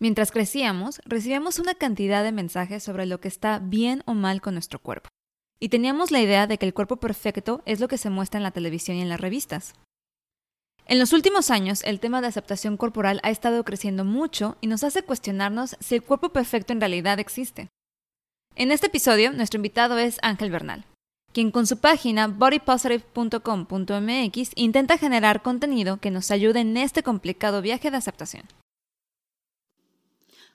Mientras crecíamos, recibíamos una cantidad de mensajes sobre lo que está bien o mal con nuestro cuerpo. Y teníamos la idea de que el cuerpo perfecto es lo que se muestra en la televisión y en las revistas. En los últimos años, el tema de aceptación corporal ha estado creciendo mucho y nos hace cuestionarnos si el cuerpo perfecto en realidad existe. En este episodio, nuestro invitado es Ángel Bernal, quien con su página bodypositive.com.mx intenta generar contenido que nos ayude en este complicado viaje de aceptación.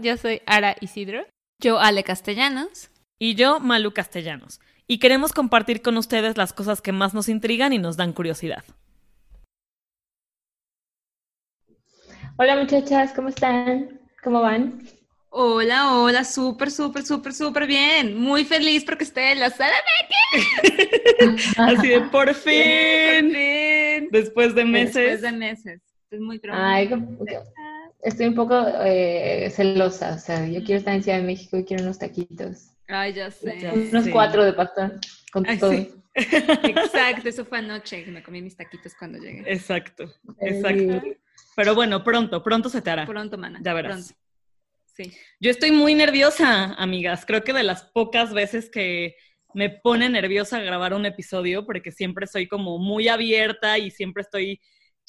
Yo soy Ara Isidro. Yo Ale Castellanos. Y yo Malu Castellanos. Y queremos compartir con ustedes las cosas que más nos intrigan y nos dan curiosidad. Hola muchachas, ¿cómo están? ¿Cómo van? Hola, hola, súper, súper, súper, súper bien. Muy feliz porque estoy en la sala de Así de por fin. Después de meses. Después de meses. Es muy pronto. Ay, estoy un poco eh, celosa, o sea, yo quiero estar en Ciudad de México y quiero unos taquitos. Ay, ya sé. unos cuatro de pastor, con todo. Exacto, eso fue anoche que me comí mis taquitos cuando llegué. Exacto, exacto. Pero bueno, pronto, pronto se te hará. Pronto, mana. Ya verás. Sí. Yo estoy muy nerviosa, amigas. Creo que de las pocas veces que me pone nerviosa grabar un episodio, porque siempre soy como muy abierta y siempre estoy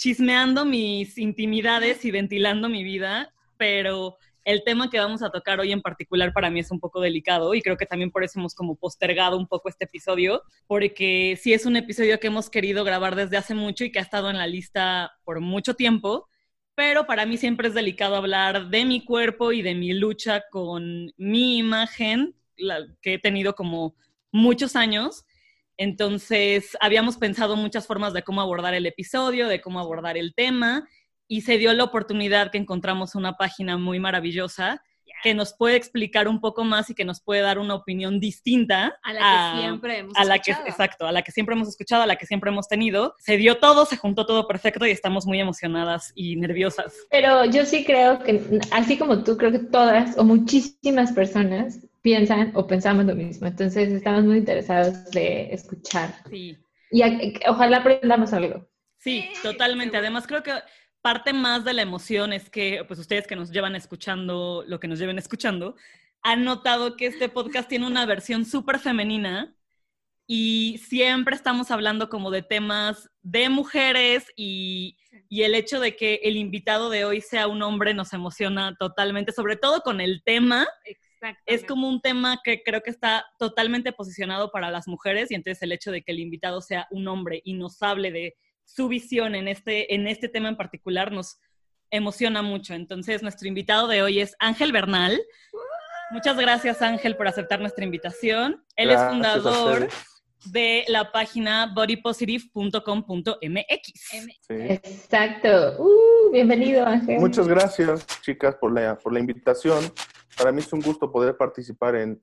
chismeando mis intimidades y ventilando mi vida, pero el tema que vamos a tocar hoy en particular para mí es un poco delicado y creo que también por eso hemos como postergado un poco este episodio, porque sí es un episodio que hemos querido grabar desde hace mucho y que ha estado en la lista por mucho tiempo, pero para mí siempre es delicado hablar de mi cuerpo y de mi lucha con mi imagen, que he tenido como muchos años entonces, habíamos pensado muchas formas de cómo abordar el episodio, de cómo abordar el tema, y se dio la oportunidad que encontramos una página muy maravillosa que nos puede explicar un poco más y que nos puede dar una opinión distinta a la que siempre hemos a la Que, exacto, a la que siempre hemos escuchado, a la que siempre hemos tenido. Se dio todo, se juntó todo perfecto y estamos muy emocionadas y nerviosas. Pero yo sí creo que, así como tú, creo que todas o muchísimas personas piensan o pensamos lo mismo. Entonces, estamos muy interesados de escuchar. Sí. Y ojalá aprendamos algo. Sí, totalmente. Además, creo que parte más de la emoción es que, pues ustedes que nos llevan escuchando lo que nos lleven escuchando, han notado que este podcast tiene una versión súper femenina y siempre estamos hablando como de temas de mujeres y, y, el hecho de que el invitado de hoy sea un hombre nos emociona totalmente, sobre todo con el tema es como un tema que creo que está totalmente posicionado para las mujeres y entonces el hecho de que el invitado sea un hombre y nos hable de su visión en este, en este tema en particular nos emociona mucho. Entonces nuestro invitado de hoy es Ángel Bernal. Muchas gracias Ángel por aceptar nuestra invitación. Él es fundador de la página bodypositive.com.mx. Exacto. Uh, bienvenido Ángel. Muchas gracias chicas por la, por la invitación para mí es un gusto poder participar en,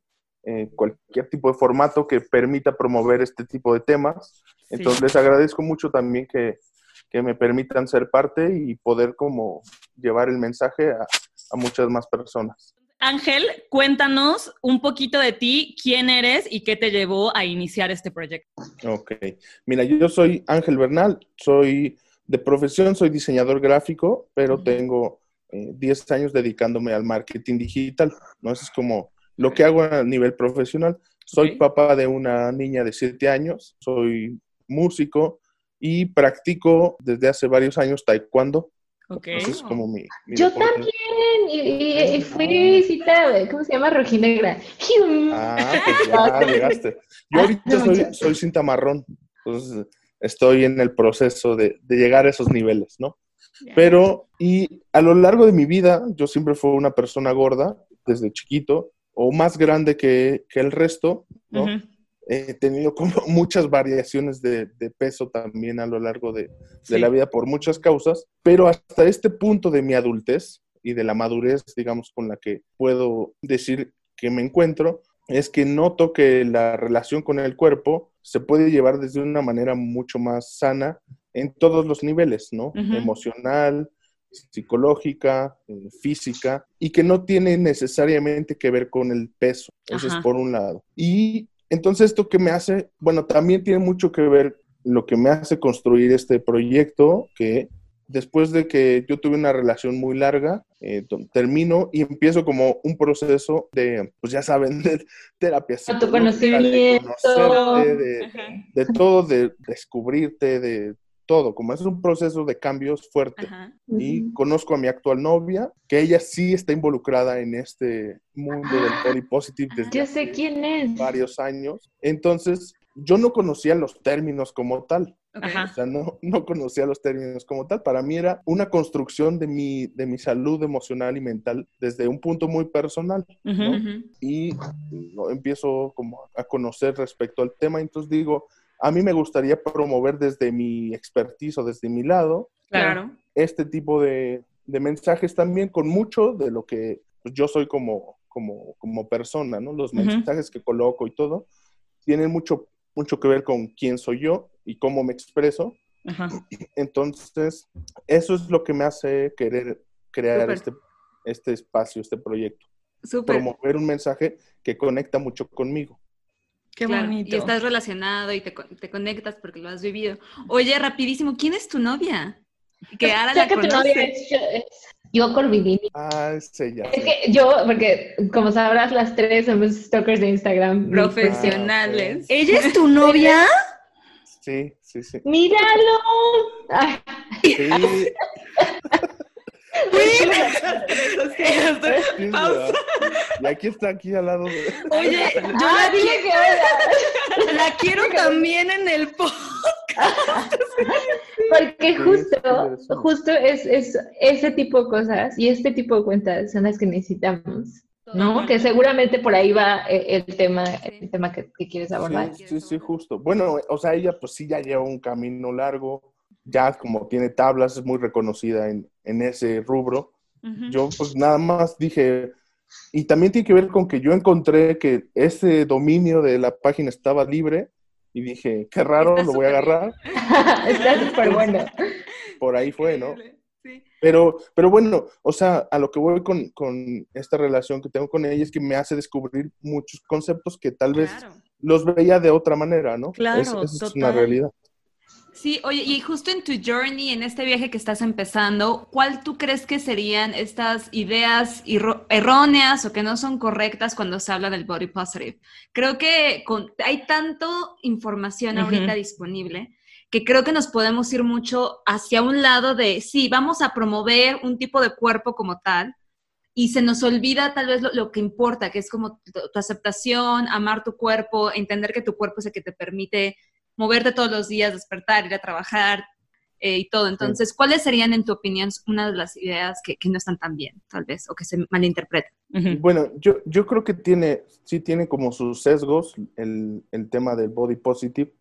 cualquier tipo de formato que permita promover este tipo de temas. Entonces les agradezco mucho también que, me permitan ser parte y poder como llevar el mensaje a, a muchas más personas. Ángel, cuéntanos un poquito de ti, quién eres y qué te llevó a iniciar este proyecto. Ok, mira, yo soy Ángel Bernal, soy de profesión, soy diseñador gráfico, pero tengo 10 eh, años dedicándome al marketing digital, ¿no? Eso es como lo que hago a nivel profesional. Soy papá de una niña de 7 años, soy músico y practico desde hace varios años taekwondo. Okay. es como mi, Yo también, y, fui cita, ¿cómo se llama? Rojinegra. Ah, pues ya llegaste. Yo ahorita soy, soy cinta marrón, entonces estoy en el proceso de, de llegar a esos niveles, ¿no? Pero, y a lo largo de mi vida, yo siempre fui una persona gorda, desde chiquito, o más grande que, el resto, ¿no? He tenido como muchas variaciones de, peso también a lo largo de, la vida por muchas causas, pero hasta este punto de mi adultez, y de la madurez, digamos, con la que puedo decir que me encuentro, es que noto que la relación con el cuerpo se puede llevar desde una manera mucho más sana en todos los niveles, ¿no? Emocional, psicológica, eh, física, y que no tiene necesariamente que ver con el peso. Eso es por un lado. Y entonces esto que me hace, bueno, también tiene mucho que ver lo que me hace construir este proyecto, que después de que yo tuve una relación muy larga, eh, termino y empiezo como un proceso de, pues ya saben, de terapia. Autoconocimiento. De, de, de, todo, de descubrirte, de todo, como es un proceso de cambios fuerte. Y conozco a mi actual novia, que ella sí está involucrada en este mundo del body positive desde yo sé quién es. varios años. Entonces, yo no conocía los términos como tal. O sea, no, no conocía los términos como tal. Para mí era una construcción de mi, de mi salud emocional y mental desde un punto muy personal. Y empiezo como a conocer respecto al tema. Entonces digo, a mí me gustaría promover desde mi expertise o desde mi lado claro. este tipo de, mensajes también con mucho de lo que yo soy como, como, como persona, ¿no? Los mensajes que coloco y todo tienen mucho, mucho que ver con quién soy yo y cómo me expreso. Entonces, eso es lo que me hace querer crear este, este espacio, este proyecto. Promover un mensaje que conecta mucho conmigo. Qué bonito. Y estás relacionado y te, te, conectas porque lo has vivido. Oye, rapidísimo, ¿quién es tu novia? Que ahora la que. Tu novia es, yo Corvidini. Ah, es ella. Es que yo, porque como sabrás, las tres somos stalkers de Instagram. Profesionales. ¿Ella es tu novia? Sí, sí, sí. ¡Míralo! Sí. Y aquí está, aquí al lado de... Oye, yo la, quiero, la quiero también en el podcast. Porque justo, justo es, es ese tipo de cosas y este tipo de cuentas son las que necesitamos. ¿no? Que seguramente por ahí va eh, el tema, el tema que, quieres abordar. Sí, sí, sí, justo. Bueno, o sea, ella pues sí ya lleva un camino largo, ya como tiene tablas, es muy reconocida en, en ese rubro. Yo pues nada más dije, y también tiene que ver con que yo encontré que ese dominio de la página estaba libre y dije, qué raro, lo voy a agarrar. Está súper bueno. Por ahí fue, ¿no? Pero, pero bueno, o sea, a lo que voy con, con, esta relación que tengo con ella es que me hace descubrir muchos conceptos que tal vez los veía de otra manera, ¿no? Claro, es, es una realidad. Sí, oye, y justo en tu journey, en este viaje que estás empezando, ¿cuál tú crees que serían estas ideas erróneas o que no son correctas cuando se habla del body positive? Creo que con, hay tanto información ahorita disponible que creo que nos podemos ir mucho hacia un lado de, sí, vamos a promover un tipo de cuerpo como tal, y se nos olvida tal vez lo, que importa, que es como tu, tu, aceptación, amar tu cuerpo, entender que tu cuerpo es el que te permite moverte todos los días, despertar, ir a trabajar eh, y todo. Entonces, ¿cuáles serían, en tu opinión, una de las ideas que, no están tan bien, tal vez, o que se malinterpretan? Bueno, yo, yo creo que tiene, sí tiene como sus sesgos el, tema del body positive,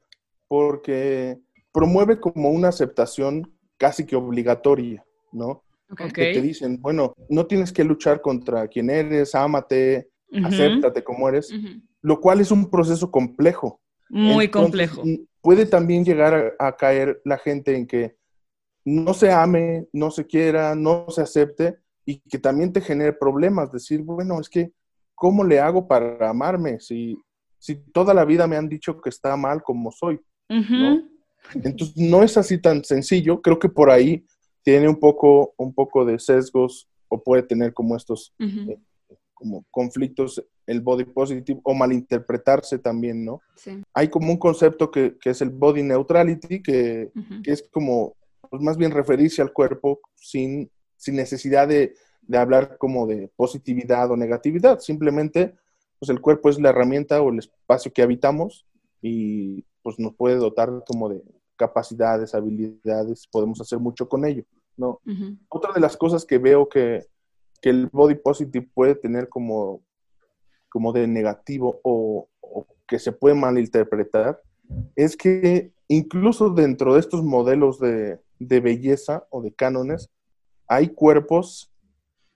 porque promueve como una aceptación casi que obligatoria, ¿no? Que te dicen, bueno, no tienes que luchar contra quien eres, ámate, acéptate como eres, lo cual es un proceso complejo, muy complejo. Puede también llegar a, caer la gente en que no se ame, no se quiera, no se acepte y que también te genere problemas. Decir, bueno, es que, ¿cómo le hago para amarme si, si toda la vida me han dicho que está mal como soy? Entonces, no es así tan sencillo. Creo que por ahí tiene un poco, un poco de sesgos o puede tener como estos eh, como conflictos el body positive o malinterpretarse también, ¿no? Sí. Hay como un concepto que, es el body neutrality, que, es como, pues más bien referirse al cuerpo sin, sin necesidad de, hablar como de positividad o negatividad, simplemente, pues el cuerpo es la herramienta o el espacio que habitamos y pues nos puede dotar como de capacidades, habilidades, podemos hacer mucho con ello, ¿no? Otra de las cosas que veo que, que el body positive puede tener como como de negativo o, que se puede malinterpretar, es que incluso dentro de estos modelos de, belleza o de cánones, hay cuerpos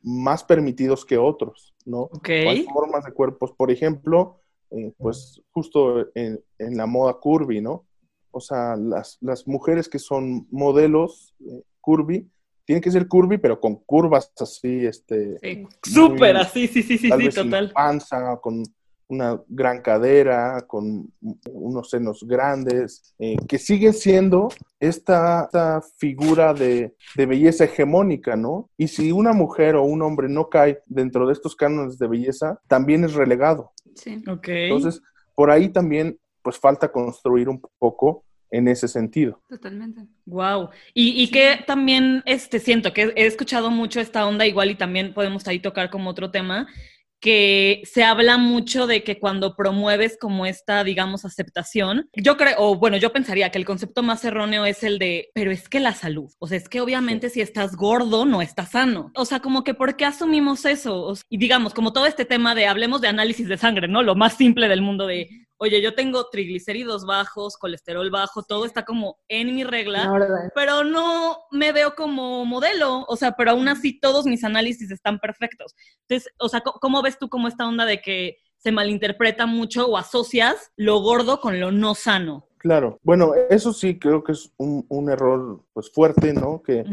más permitidos que otros, ¿no? Ok. Hay formas de cuerpos, por ejemplo, eh, pues justo en, en la moda curvy, ¿no? O sea, las, las mujeres que son modelos eh, curvy, tienen que ser curvy, pero con curvas así, este, Sí. Súper así, sí, sí, sí, tal sí, vez sin total. panza, con una gran cadera, con unos senos grandes, eh, que siguen siendo esta, esta figura de, de belleza hegemónica, ¿no? Y si una mujer o un hombre no cae dentro de estos cánones de belleza, también es relegado. Sí. Ok. Entonces, por ahí también, pues falta construir un poco en ese sentido. Totalmente. Wow. Y, y que también este, siento que he escuchado mucho esta onda igual y también podemos ahí tocar como otro tema, que se habla mucho de que cuando promueves como esta, digamos, aceptación, yo creo, o bueno, yo pensaría que el concepto más erróneo es el de, pero es que la salud, o sea, es que obviamente si estás gordo no estás sano. O sea, como que ¿por qué asumimos eso? O sea, y digamos, como todo este tema de, hablemos de análisis de sangre, ¿no? Lo más simple del mundo de, oye, yo tengo triglicéridos bajos, colesterol bajo, todo está como en mi regla pero no me veo como modelo, o sea, pero aún así todos mis análisis están perfectos. Entonces, o sea, ¿cómo ves tú como esta onda de que se malinterpreta mucho o asocias lo gordo con lo no sano? Claro. Bueno, eso sí creo que es un, un error pues fuerte, ¿no? Que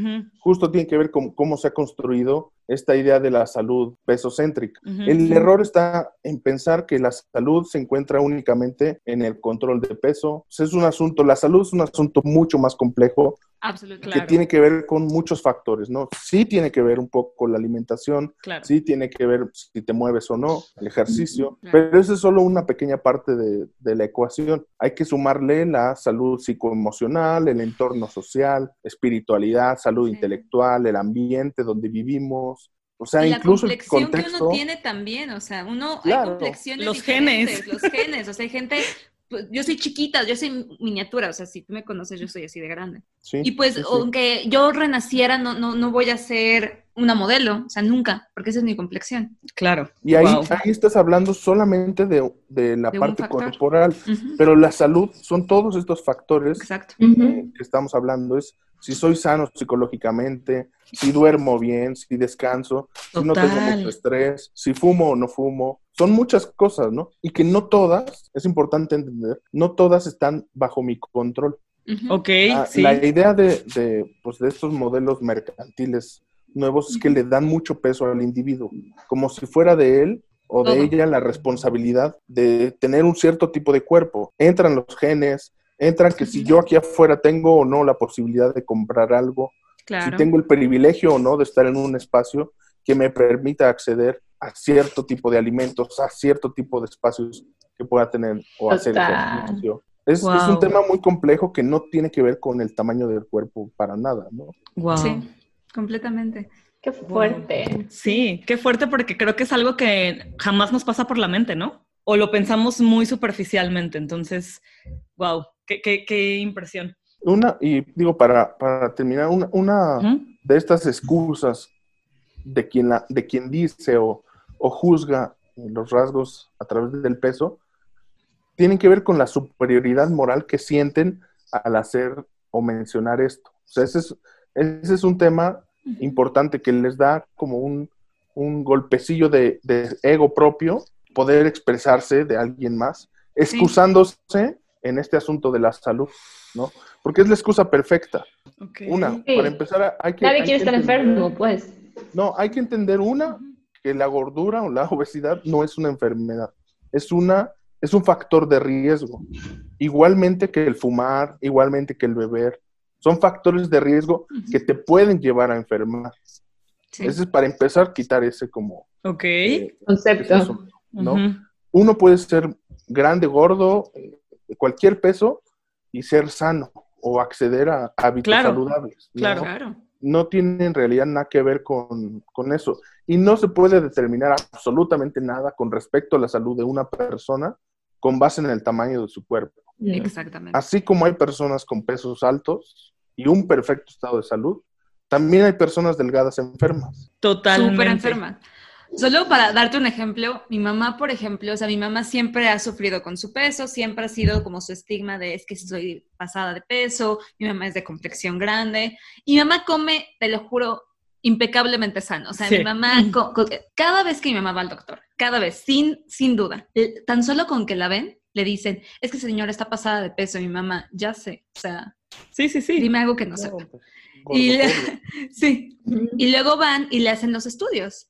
justo tiene que ver con cómo se ha construido esta idea de la salud pesocéntrica. El error está en pensar que la salud se encuentra únicamente en el control de peso. Pues es un asunto, la salud es un asunto mucho más complejo. Claro. que tiene que ver con muchos factores, ¿no? Sí tiene que ver un poco con la alimentación, Claro. sí tiene que ver si te mueves o no, el ejercicio, Claro. pero eso es solo una pequeña parte de, de la ecuación. Hay que sumarle la salud psicoemocional, el entorno social, espiritualidad, salud Sí. intelectual, el ambiente donde vivimos. O sea, y la incluso el complexión que contexto. uno tiene también, o sea, uno Claro. hay complexiones Los genes. los genes, o sea, hay gente, pues, yo soy chiquita, yo soy miniatura, o sea, si tú me conoces, yo soy así de grande. Sí, Y pues, sí, sí. aunque yo renaciera, no, no, no voy a ser una modelo, o sea, nunca, porque esa es mi complexión. Claro. Y ahí, Wow. ahí estás hablando solamente de, de la De parte corporal, Ujú, pero la salud son todos estos factores Exacto. Ujú. eh, que estamos hablando. Es si soy sano psicológicamente, si duermo bien, si descanso, si no tengo mucho estrés, si fumo o no fumo. Son muchas cosas, ¿no? Y que no todas, es importante entender, no todas están bajo mi control. Ok, Ah, sí. La idea de, de, pues, de estos modelos mercantiles nuevos es que le dan mucho peso al individuo, como si fuera de él o de Todo. ella la responsabilidad de tener un cierto tipo de cuerpo. Entran los genes, entran que si yo aquí afuera tengo o no la posibilidad de comprar algo, Claro. si tengo el privilegio o no de estar en un espacio que me permita acceder a cierto tipo de alimentos, a cierto tipo de espacios que pueda tener o hacer Total. ejercicio. Es, es un tema muy complejo que no tiene que ver con el tamaño del cuerpo para nada, ¿no? Wow. Sí, completamente. Qué fuerte. Sí, qué fuerte porque creo que es algo que jamás nos pasa por la mente, ¿no? O lo pensamos muy superficialmente. Entonces, wow, qué, qué, qué impresión. Una, y digo, para, para terminar, una, una Ujú. de estas excusas de quien, la, de quien dice o, o juzga los rasgos a través del peso, tienen que ver con la superioridad moral que sienten al hacer o mencionar esto. O sea, ese es, ese es un tema importante que les da como un, un golpecillo de, de ego propio, poder expresarse de alguien más, excusándose en este asunto de la salud, ¿no? Porque es la excusa perfecta. Una, Sí. para empezar, hay que... Nadie hay quiere que estar entender- enfermo, pues. No, hay que entender una, que la gordura o la obesidad no es una enfermedad, es una es un factor de riesgo. Igualmente que el fumar, igualmente que el beber, son factores de riesgo que te pueden llevar a enfermar. Sí. Ese es para empezar quitar ese como Ok. eh, ese Concepto. asunto, ¿no? Uno puede ser grande, gordo, cualquier peso y ser sano o acceder a hábitos Claro, saludables. ¿no? claro. Claro. no tiene en realidad nada que ver con, con eso. Y no se puede determinar absolutamente nada con respecto a la salud de una persona con base en el tamaño de su cuerpo. Exactamente. Así como hay personas con pesos altos y un perfecto estado de salud, también hay personas delgadas enfermas. Totalmente. Súper enferma. Solo para darte un ejemplo, mi mamá, por ejemplo, o sea, mi mamá siempre ha sufrido con su peso, siempre ha sido como su estigma de es que soy pasada de peso, mi mamá es de complexión grande, y mi mamá come, te lo juro, impecablemente sano. O sea, mi mamá, cada vez que mi mamá va al doctor, cada vez, sin, sin duda, tan solo con que la ven, le dicen, es que señora está pasada de peso. mi mamá, ya sé, o sea, sí, sí, sí. Dime algo que no, sé. sepa. Pues, y, sí. Y luego van y le hacen los estudios.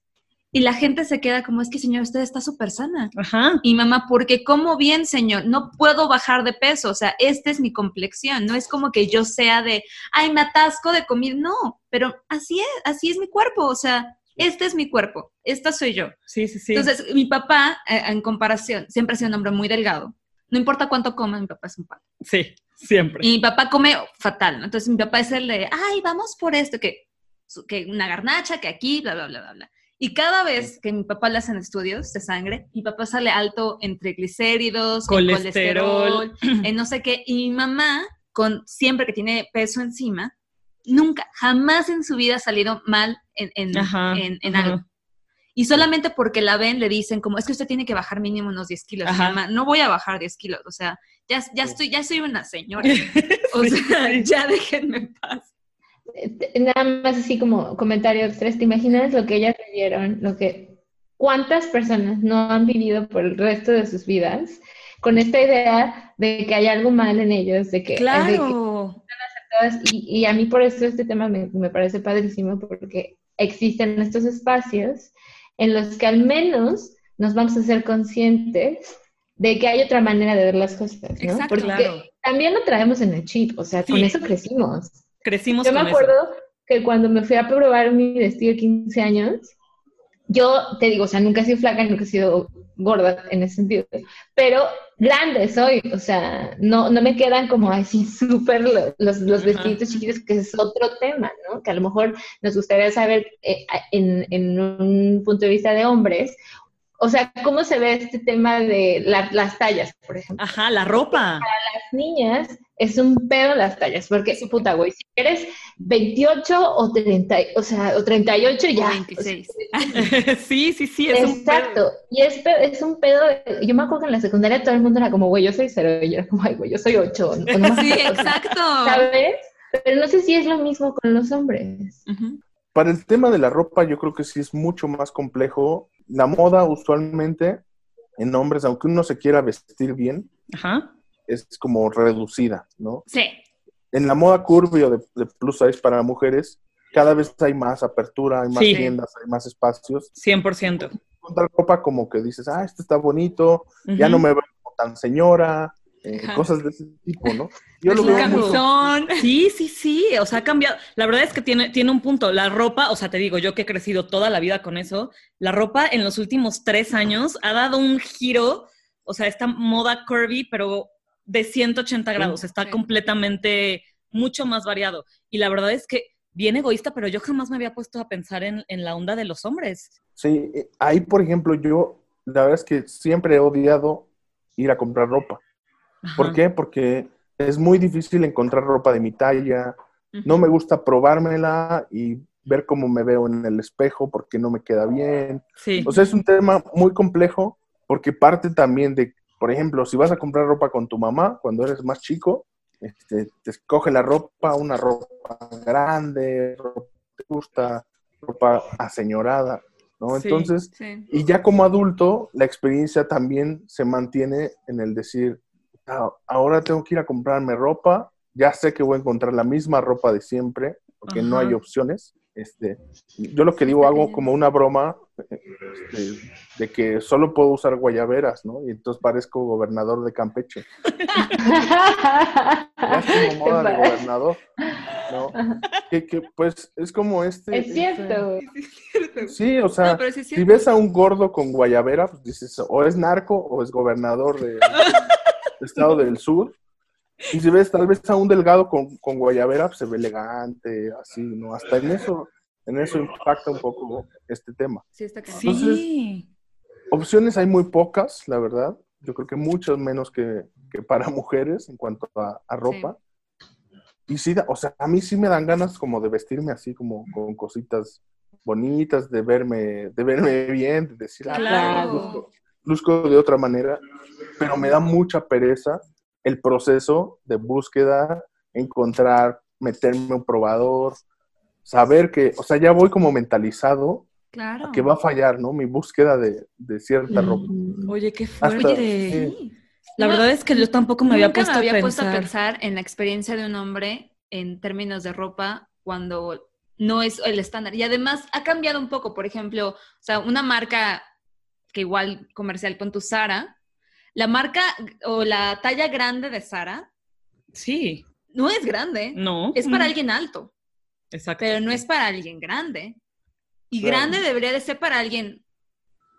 Y la gente se queda como, es que señor, usted está súper sana. Ajá. Y mamá, porque como bien, señor, no puedo bajar de peso, o sea, esta es mi complexión, no es como que yo sea de, ay, me atasco de comida, no, pero así es, así es mi cuerpo, o sea, este es mi cuerpo, esta soy yo. Sí, sí, sí. Entonces, mi papá, eh, en comparación, siempre ha sido un hombre muy delgado. No importa cuánto coma, mi papá es un pan. Sí, siempre. Y mi papá come fatal, ¿no? Entonces, mi papá es el de, ay, vamos por esto, que, que una garnacha, que aquí, bla, bla, bla, bla, bla. Y cada vez que mi papá le hacen estudios de sangre, mi papá sale alto en triglicéridos, colesterol, en no sé qué. Y mi mamá, con siempre que tiene peso encima, nunca, jamás en su vida ha salido mal en, en, algo. Y solamente porque la ven le dicen como, es que usted tiene que bajar mínimo unos 10 kilos. Mamá, no voy a bajar 10 kilos, o sea, ya, ya, estoy, ya soy una señora. O sea, ya déjenme en paz. Eh, nada más así como comentario extra, ¿te imaginas lo que ellas vivieron? Lo que, ¿Cuántas personas no han vivido por el resto de sus vidas con esta idea de que hay algo mal en ellos, de que, claro. están Y, y, a mí por eso este tema me, me parece padrísimo porque existen estos espacios en los que al menos nos vamos a ser conscientes de que hay otra manera de ver las cosas, ¿no? Exacto, Porque también lo traemos en el chip, o sea, con eso crecimos. Crecimos Yo me acuerdo que cuando me fui a probar mi vestido de 15 años, yo te digo, o sea, nunca he sido flaca, nunca he sido gorda en ese sentido, pero grande soy, o sea, no, no me quedan como así súper los, los vestiditos chiquitos, que es otro tema, ¿no? Que a lo mejor nos gustaría saber eh, en, en, un punto de vista de hombres, o sea, ¿cómo se ve este tema de las tallas, por ejemplo? Ajá, la ropa. Para las niñas es un pedo las tallas, porque puta, güey, si eres 28 o 30, o sea, o 38 ya. 26. sí, sí, sí, es Exacto. Un pedo. Y es, es un pedo, yo me acuerdo que en la secundaria todo el mundo era como, güey, yo soy cero, y yo era como, ay, güey, yo soy 8. sí, exacto. ¿Sabes? Pero no sé si es lo mismo con los hombres. Para el tema de la ropa, yo creo que sí es mucho más complejo la moda usualmente en hombres, aunque uno se quiera vestir bien, es como reducida, ¿no? Sí. En la moda curvy o de, plus size para mujeres, cada vez hay más apertura, hay más tiendas, hay más espacios. 100%. Encontrar ropa como que dices, ah, esto está bonito, ya no me veo tan señora, eh, cosas de ese tipo, ¿no? Yo lo veo Sí, sí, sí, o sea, ha cambiado. La verdad es que tiene, tiene un punto. La ropa, o sea, te digo, yo que he crecido toda la vida con eso, la ropa en los últimos tres años ha dado un giro, o sea, esta moda curvy, pero de 180 grados, está completamente mucho más variado. Y la verdad es que bien egoísta, pero yo jamás me había puesto a pensar en, en la onda de los hombres. Sí, eh, ahí, por ejemplo, yo, la verdad es que siempre he odiado ir a comprar ropa. ¿Por qué? Porque es muy difícil encontrar ropa de mi talla. No me gusta probármela y ver cómo me veo en el espejo porque no me queda bien. Sí. O sea, es un tema muy complejo porque parte también de, por ejemplo, si vas a comprar ropa con tu mamá cuando eres más chico, este, te escoge la ropa, una ropa grande, ropa que te gusta, ropa aseñorada, ¿no? Entonces, y ya como adulto, la experiencia también se mantiene en el decir, Ah, ahora tengo que ir a comprarme ropa, ya sé que voy a encontrar la misma ropa de siempre, porque no hay opciones. Este, yo lo que digo hago como una broma este, de que solo puedo usar guayaberas, ¿no? Y entonces parezco gobernador de Campeche. es como moda de gobernador, ¿no? Que, pues es como este... Es cierto. Sí, o sea, si ves a un gordo con guayabera, pues dices, o es narco o es gobernador de estado del sur. Y si ves tal vez a un delgado con, con guayabera, pues se ve elegante, así, ¿no? Hasta en eso, en eso impacta un poco este tema. Sí, está sí. Opciones hay muy pocas, la verdad. Yo creo que muchas menos que, que para mujeres en cuanto a, a ropa. Y sí, o sea, a mí sí me dan ganas como de vestirme así, como con cositas bonitas, de verme, de verme bien, de decir, ah, claro luzco de otra manera, pero me da mucha pereza el proceso de búsqueda, encontrar, meterme un probador, saber que, o sea, ya voy como mentalizado Claro. que va a fallar, ¿no? Mi búsqueda de, de cierta ropa. Oye, qué Hasta- fuerte. sí. La No, verdad es que yo tampoco me había puesto me había a puesto a pensar. pensar en la experiencia de un hombre en términos de ropa cuando no es el estándar. Y además ha cambiado un poco, por ejemplo, o sea, una marca que igual comercial con tu Sara, la marca o la talla grande de Sara Sí, no es grande, no. es para alguien alto, Exacto. pero no es para alguien grande. Y Claro. grande debería de ser para alguien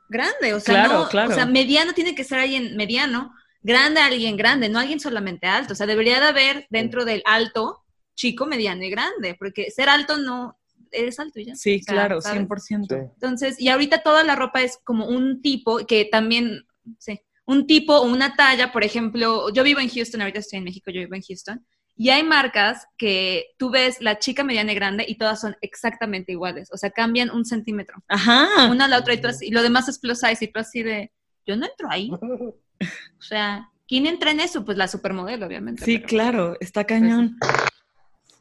grande, o sea, Claro, no, claro. o sea, mediano tiene que ser alguien mediano, grande alguien grande, no alguien solamente alto, o sea, debería de haber dentro del alto chico, mediano y grande, porque ser alto no eres alto y ya. Sí, O sea, claro, ¿sabes? 100%. Sí. Entonces, y ahorita toda la ropa es como un tipo que también, sí, un tipo o una talla, por ejemplo, yo vivo en Houston, ahorita estoy en México, yo vivo en Houston, y hay marcas que tú ves la chica mediana y grande y todas son exactamente iguales, o sea, cambian un centímetro, Ajá. una a la otra y, tú así- y lo demás es plus size y tú así de, yo no entro ahí, o sea, ¿quién entra en eso? Pues la supermodelo, obviamente. Sí, pero- claro, está cañón.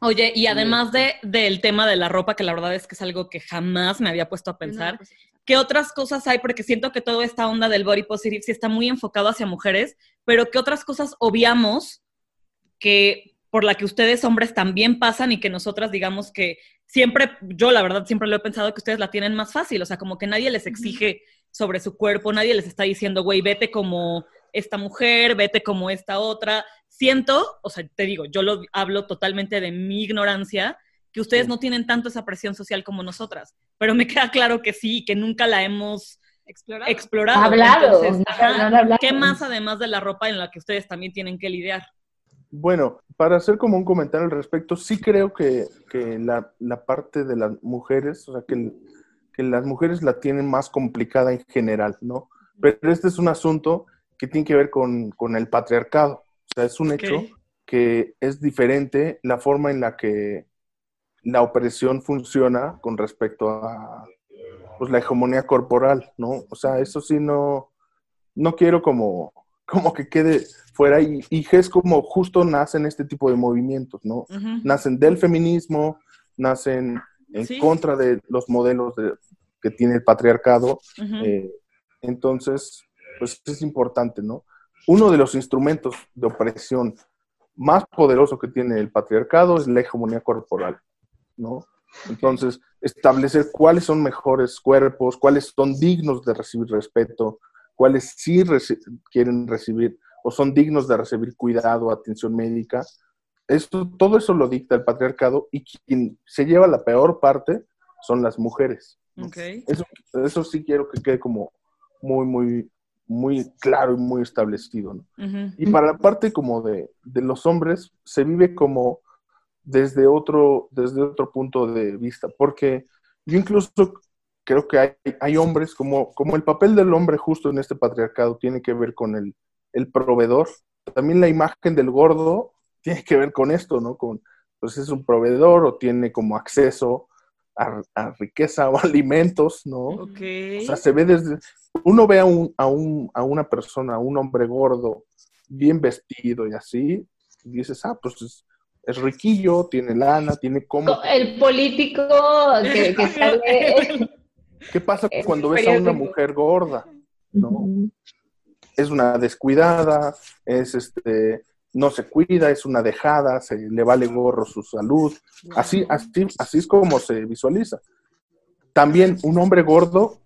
Oye, y además de, del tema de la ropa, que la verdad es que es algo que jamás me había puesto a pensar, pues, ¿qué otras cosas hay? Porque siento que toda esta onda del body positive sí está muy enfocado hacia mujeres, pero ¿qué otras cosas obviamos que por la que ustedes hombres también pasan y que nosotras digamos que siempre, yo la verdad siempre lo he pensado que ustedes la tienen más fácil, o sea, como que nadie les exige sobre su cuerpo, nadie les está diciendo, güey, vete como esta mujer, vete como esta otra. Siento, o sea, te digo, yo lo hablo totalmente de mi ignorancia, que ustedes Sí. no tienen tanto esa presión social como nosotras, pero me queda claro que sí, que nunca la hemos Explorado. explorado. Hablado, Entonces, no, ajá, no han hablado. ¿Qué más además de la ropa en la que ustedes también tienen que lidiar? Bueno, para hacer como un comentario al respecto, sí creo que, que la, la parte de las mujeres, o sea, que, el- que las mujeres la tienen más complicada en general, ¿no? Pero este es un asunto que tiene que ver con, con el patriarcado. O sea, es un hecho que es diferente la forma en la que la opresión funciona con respecto a pues, la hegemonía corporal, ¿no? O sea, eso sí no, no quiero como, como que quede fuera y, y es como justo nacen este tipo de movimientos, ¿no? Nacen del feminismo, nacen en Sí. contra de los modelos de- que tiene el patriarcado. Eh, entonces, pues es importante, ¿no? Uno de los instrumentos de opresión más poderoso que tiene el patriarcado es la hegemonía corporal, ¿no? Entonces, establecer cuáles son mejores cuerpos, cuáles son dignos de recibir respeto, cuáles sí reci- quieren recibir o son dignos de recibir cuidado, atención médica. Eso, todo eso lo dicta el patriarcado y quien se lleva la peor parte son las mujeres. ¿no? Ok. Eso, eso sí quiero que quede como muy, muy, muy claro y muy establecido. Y para la parte como de, de los hombres, se vive como desde otro, desde otro punto de vista, porque yo incluso creo que hay, hay hombres, como, como el papel del hombre justo en este patriarcado tiene que ver con el, el proveedor, también la imagen del gordo tiene que ver con esto, ¿no? Con, pues es un proveedor o tiene como acceso a, a riqueza o alimentos, ¿no? O sea, se ve desde. Uno ve a, un, a, un, a una persona, a un hombre gordo, bien vestido y así, y dices, ah, pues es, riquillo, tiene lana, tiene cómo. El político que, que sale. ¿Qué pasa cuando ves a una mujer gorda? No. Es una descuidada, es este, no se cuida, es una dejada, se le vale gorro su salud. Así, así, así es como se visualiza. También un hombre gordo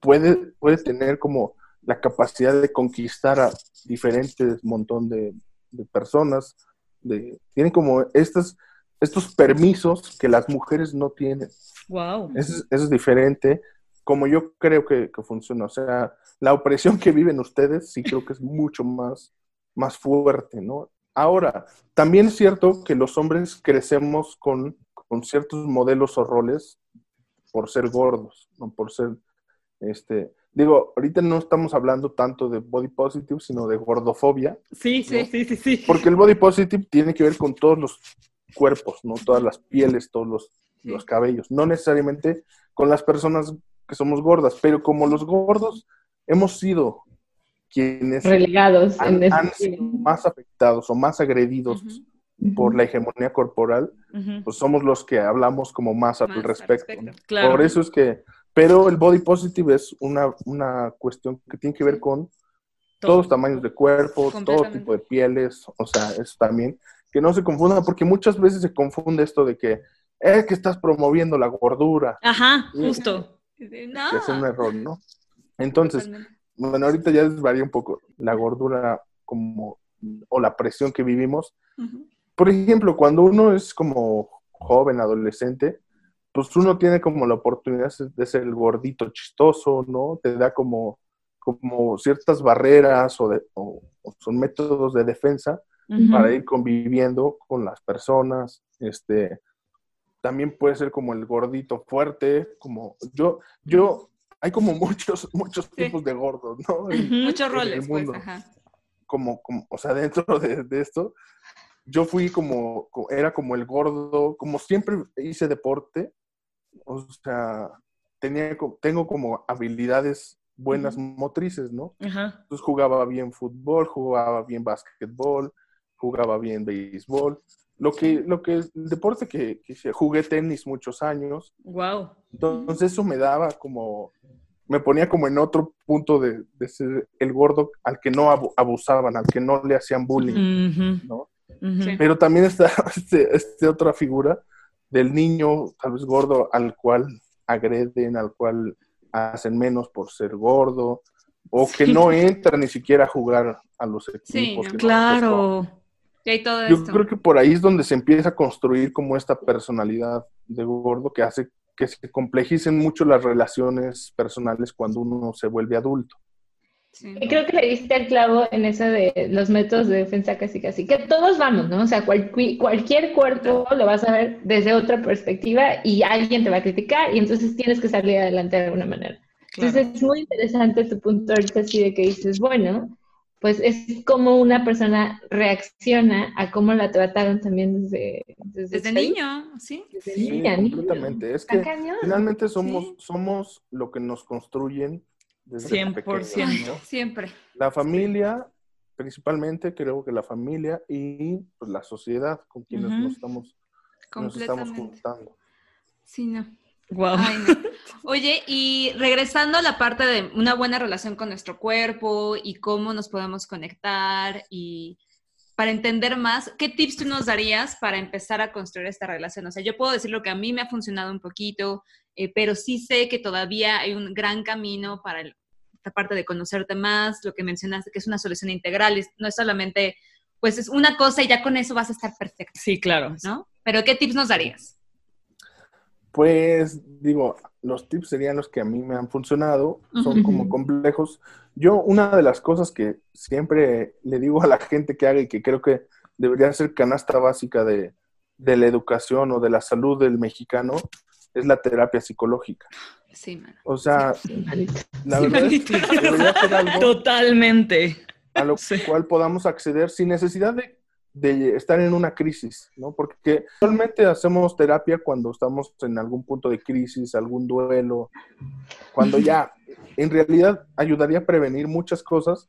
puede, puede tener como la capacidad de conquistar a diferentes montón de, de personas. De, tienen como estos, estos permisos que las mujeres no tienen. Wow. Eso es, eso es diferente, como yo creo que, que funciona. O sea, la opresión que viven ustedes sí creo que es mucho más, más fuerte, ¿no? Ahora, también es cierto que los hombres crecemos con, con ciertos modelos o roles por ser gordos, ¿no? Por ser, este, digo, ahorita no estamos hablando tanto de body positive, sino de gordofobia, Sí, sí, ¿no? sí, sí, sí. porque el body positive tiene que ver con todos los cuerpos, ¿no? Todas las pieles, todos los, los cabellos, no necesariamente con las personas que somos gordas, pero como los gordos hemos sido quienes Relegados han, en han ese- sido más afectados o más agredidos por la hegemonía corporal, pues somos los que hablamos como más, al respecto. Por eso es que, pero el body positive es una, una cuestión que tiene que ver con todos tamaños de cuerpo, todo tipo de pieles, o sea, eso también, que no se confunda, porque muchas veces se confunde esto de que es que estás promoviendo la gordura. Ajá, justo. Es un error, ¿no? Entonces, bueno, ahorita ya desvaría un poco la gordura como, o la presión que vivimos. Por ejemplo, cuando uno es como joven, adolescente, pues uno tiene como la oportunidad de ser el gordito chistoso, ¿no? Te da como, como ciertas barreras o, de, son métodos de defensa para ir conviviendo con las personas. Este, también puede ser como el gordito fuerte, como yo, yo, hay como muchos, muchos tipos de gordos, ¿no? Muchos roles, pues, ajá. Como, como, o sea, dentro de, de, esto, yo fui como, era como el gordo, como siempre hice deporte, o sea, tenía, tengo como habilidades buenas motrices, ¿no? Entonces jugaba bien fútbol, jugaba bien básquetbol, jugaba bien béisbol. Lo que, lo que, el deporte que, que jugué tenis muchos años. Wow. Entonces eso me daba como, me ponía como en otro punto de, de ser el gordo al que no abusaban, al que no le hacían bullying, ¿no? Pero también está este, este, otra figura del niño, tal vez gordo, al cual agreden, al cual hacen menos por ser gordo, o que no entra ni siquiera a jugar a los equipos. Sí, claro. Yo creo que por ahí es donde se empieza a construir como esta personalidad de gordo que hace que se complejicen mucho las relaciones personales cuando uno se vuelve adulto. Creo que le diste el clavo en eso de los métodos de defensa casi casi, que todos vamos, ¿no? O sea, cualquier cuerpo lo vas a ver desde otra perspectiva y alguien te va a criticar y entonces tienes que salir adelante de alguna manera. Entonces es muy interesante tu punto ahorita así de que dices, bueno, pues es como una persona reacciona a cómo la trataron también desde... Desde, niño, ¿sí? Desde sí, completamente. Es que finalmente somos, somos lo que nos construyen 100%, siempre. La familia, principalmente creo que la familia y pues, la sociedad con quienes nos, estamos, nos estamos juntando. Sí, no. Wow. Oye, y regresando a la parte de una buena relación con nuestro cuerpo y cómo nos podemos conectar y para entender más, ¿qué tips tú nos darías para empezar a construir esta relación? O sea, yo puedo decir lo que a mí me ha funcionado un poquito, eh, pero sí sé que todavía hay un gran camino para esta parte de conocerte más, lo que mencionaste, que es una solución integral, no es solamente, pues es una cosa y ya con eso vas a estar perfecto. Sí, claro. ¿No? Pero ¿qué tips nos darías? Pues digo, los tips serían los que a mí me han funcionado, son como complejos. Yo una de las cosas que siempre le digo a la gente que haga y que creo que debería ser canasta básica de, de la educación o de la salud del mexicano es la terapia psicológica. Sí, O sea, la verdad es que debería ser algo Totalmente. A lo cual podamos acceder sin necesidad de, de, estar en una crisis, ¿no? Porque actualmente hacemos terapia cuando estamos en algún punto de crisis, algún duelo, cuando ya en realidad ayudaría a prevenir muchas cosas